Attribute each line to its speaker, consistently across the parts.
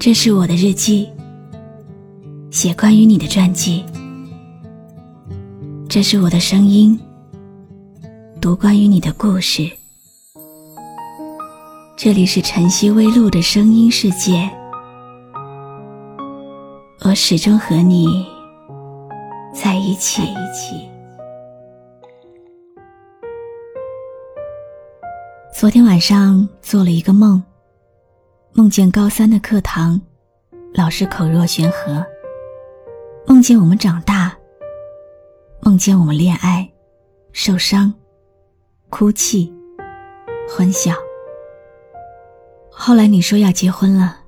Speaker 1: 这是我的日记，写关于你的传记。这是我的声音，读关于你的故事。这里是晨曦微露的声音世界，我始终和你在一起。昨天晚上做了一个梦。梦见高三的课堂，老师口若悬河。梦见我们长大，梦见我们恋爱、受伤、哭泣、欢笑。后来你说要结婚了，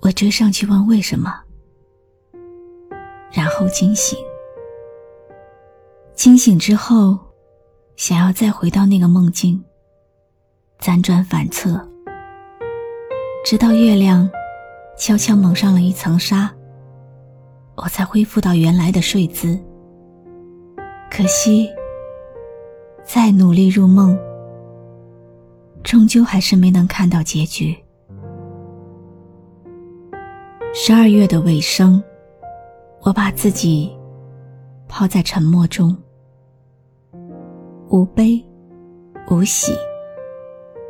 Speaker 1: 我追上去问为什么，然后惊醒。惊醒之后，想要再回到那个梦境，辗转反侧。直到月亮悄悄蒙上了一层纱，我才恢复到原来的睡姿。可惜，再努力入梦，终究还是没能看到结局。十二月的尾声，我把自己抛在沉默中，无悲，无喜，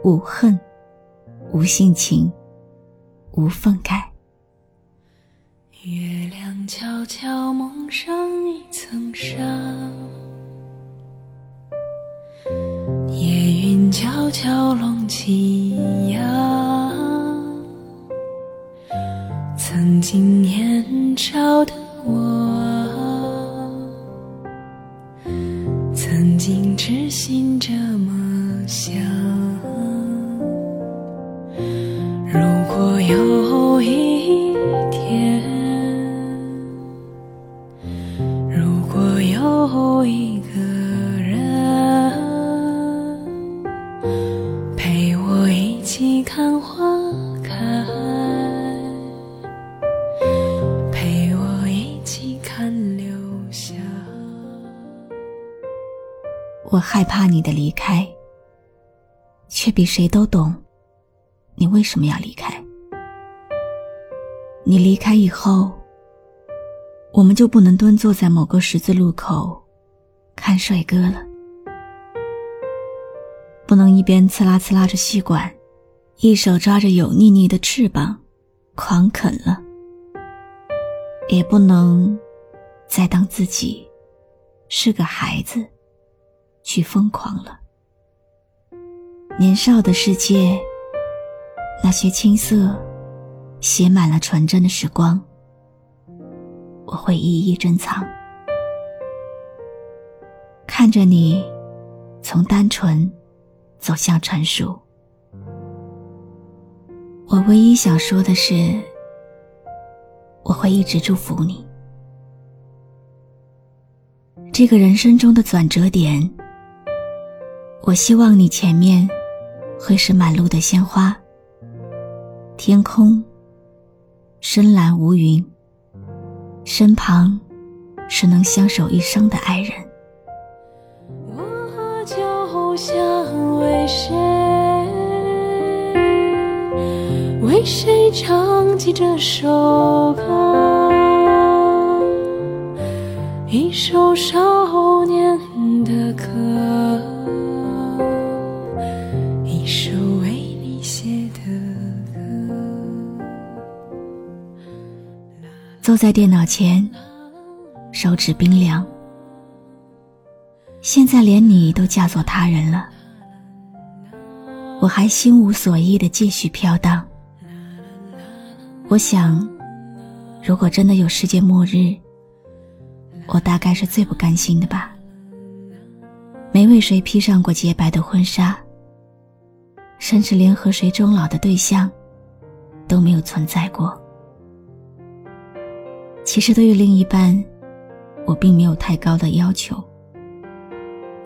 Speaker 1: 无恨，无性情。无缝盖。
Speaker 2: 月亮悄悄蒙上一层纱，夜云悄悄拢起呀。曾经年少的我
Speaker 1: 害怕你的离开，却比谁都懂你为什么要离开。你离开以后，我们就不能蹲坐在某个十字路口看帅哥了，不能一边呲啦呲啦着吸管，一手抓着油腻腻的翅膀狂啃了，也不能再当自己是个孩子去疯狂了。年少的世界，那些青涩。写满了纯真的时光，我会一一珍藏。看着你从单纯走向成熟，我唯一想说的是，我会一直祝福你。这个人生中的转折点，我希望你前面会是满路的鲜花，天空。深蓝无云，身旁是能相守一生的爱人。
Speaker 2: 我就想为谁，为谁唱起这首歌，一首少年的歌。
Speaker 1: 在电脑前，手指冰凉。现在连你都嫁作他人了，我还心无所依的继续飘荡。我想，如果真的有世界末日，我大概是最不甘心的吧。没为谁披上过洁白的婚纱，甚至连和谁终老的对象都没有存在过。其实对于另一半，我并没有太高的要求。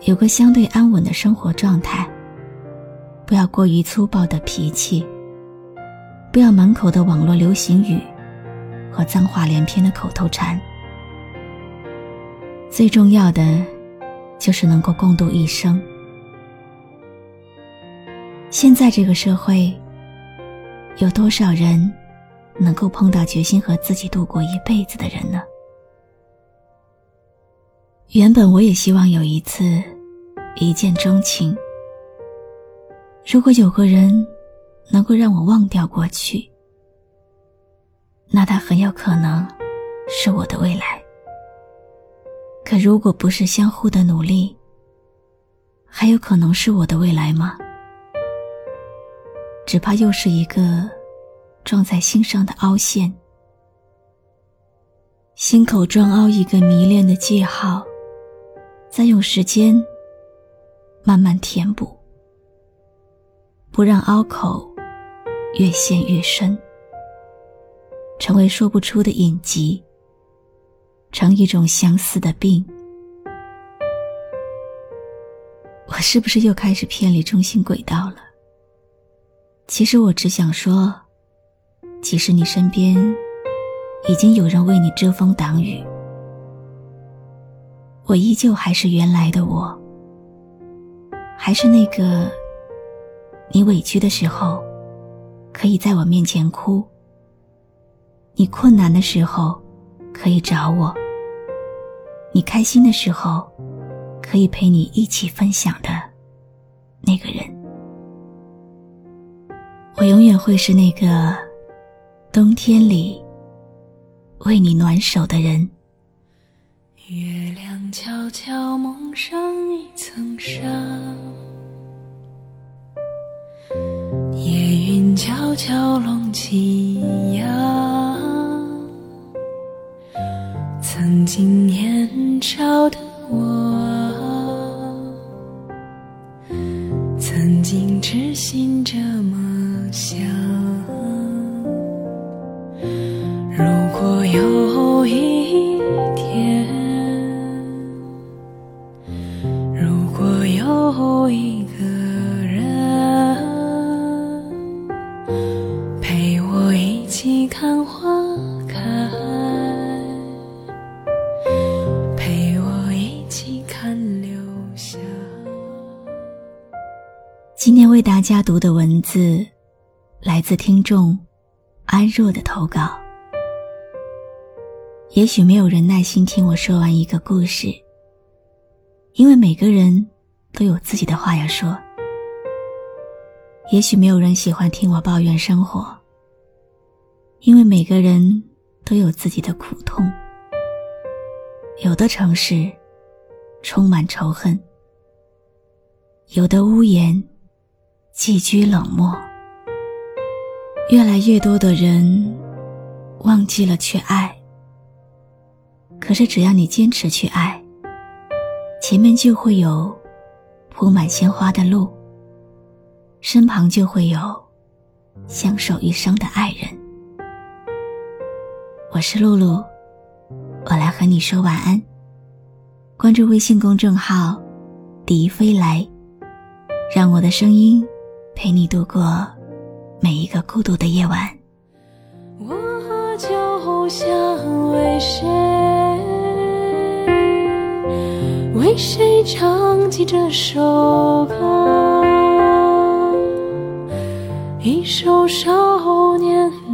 Speaker 1: 有个相对安稳的生活状态，不要过于粗暴的脾气，不要满口的网络流行语和脏话连篇的口头禅。最重要的，就是能够共度一生。现在这个社会，有多少人能够碰到决心和自己度过一辈子的人呢？原本我也希望有一次一见钟情。如果有个人能够让我忘掉过去，那他很有可能是我的未来。可如果不是相互的努力，还有可能是我的未来吗？只怕又是一个撞在心上的凹陷，心口撞凹一个迷恋的记号，再用时间慢慢填补，不让凹口越陷越深，成为说不出的隐疾，成一种相思的病。我是不是又开始偏离中心轨道了？其实我只想说，即使你身边已经有人为你遮风挡雨，我依旧还是原来的我，还是那个你委屈的时候可以在我面前哭，你困难的时候可以找我，你开心的时候可以陪你一起分享的那个人。我永远会是那个冬天里为你暖手的人。
Speaker 2: 月亮悄悄蒙上一层纱，夜云悄悄拢起呀。曾经果有一天，如果有一个人陪我一起看花开，陪我一起看流霞。
Speaker 1: 今天为大家读的文字。来自听众安若的投稿。也许没有人耐心听我说完一个故事，因为每个人都有自己的话要说。也许没有人喜欢听我抱怨生活，因为每个人都有自己的苦痛。有的城市充满仇恨，有的屋檐寄居冷漠。越来越多的人忘记了去爱，可是只要你坚持去爱，前面就会有铺满鲜花的路，身旁就会有相守一生的爱人。我是露露，我来和你说晚安。关注微信公众号“笛飞来”，让我的声音陪你度过。每一个孤独的夜晚，
Speaker 2: 就想为谁，为谁唱起这首歌，一首少年。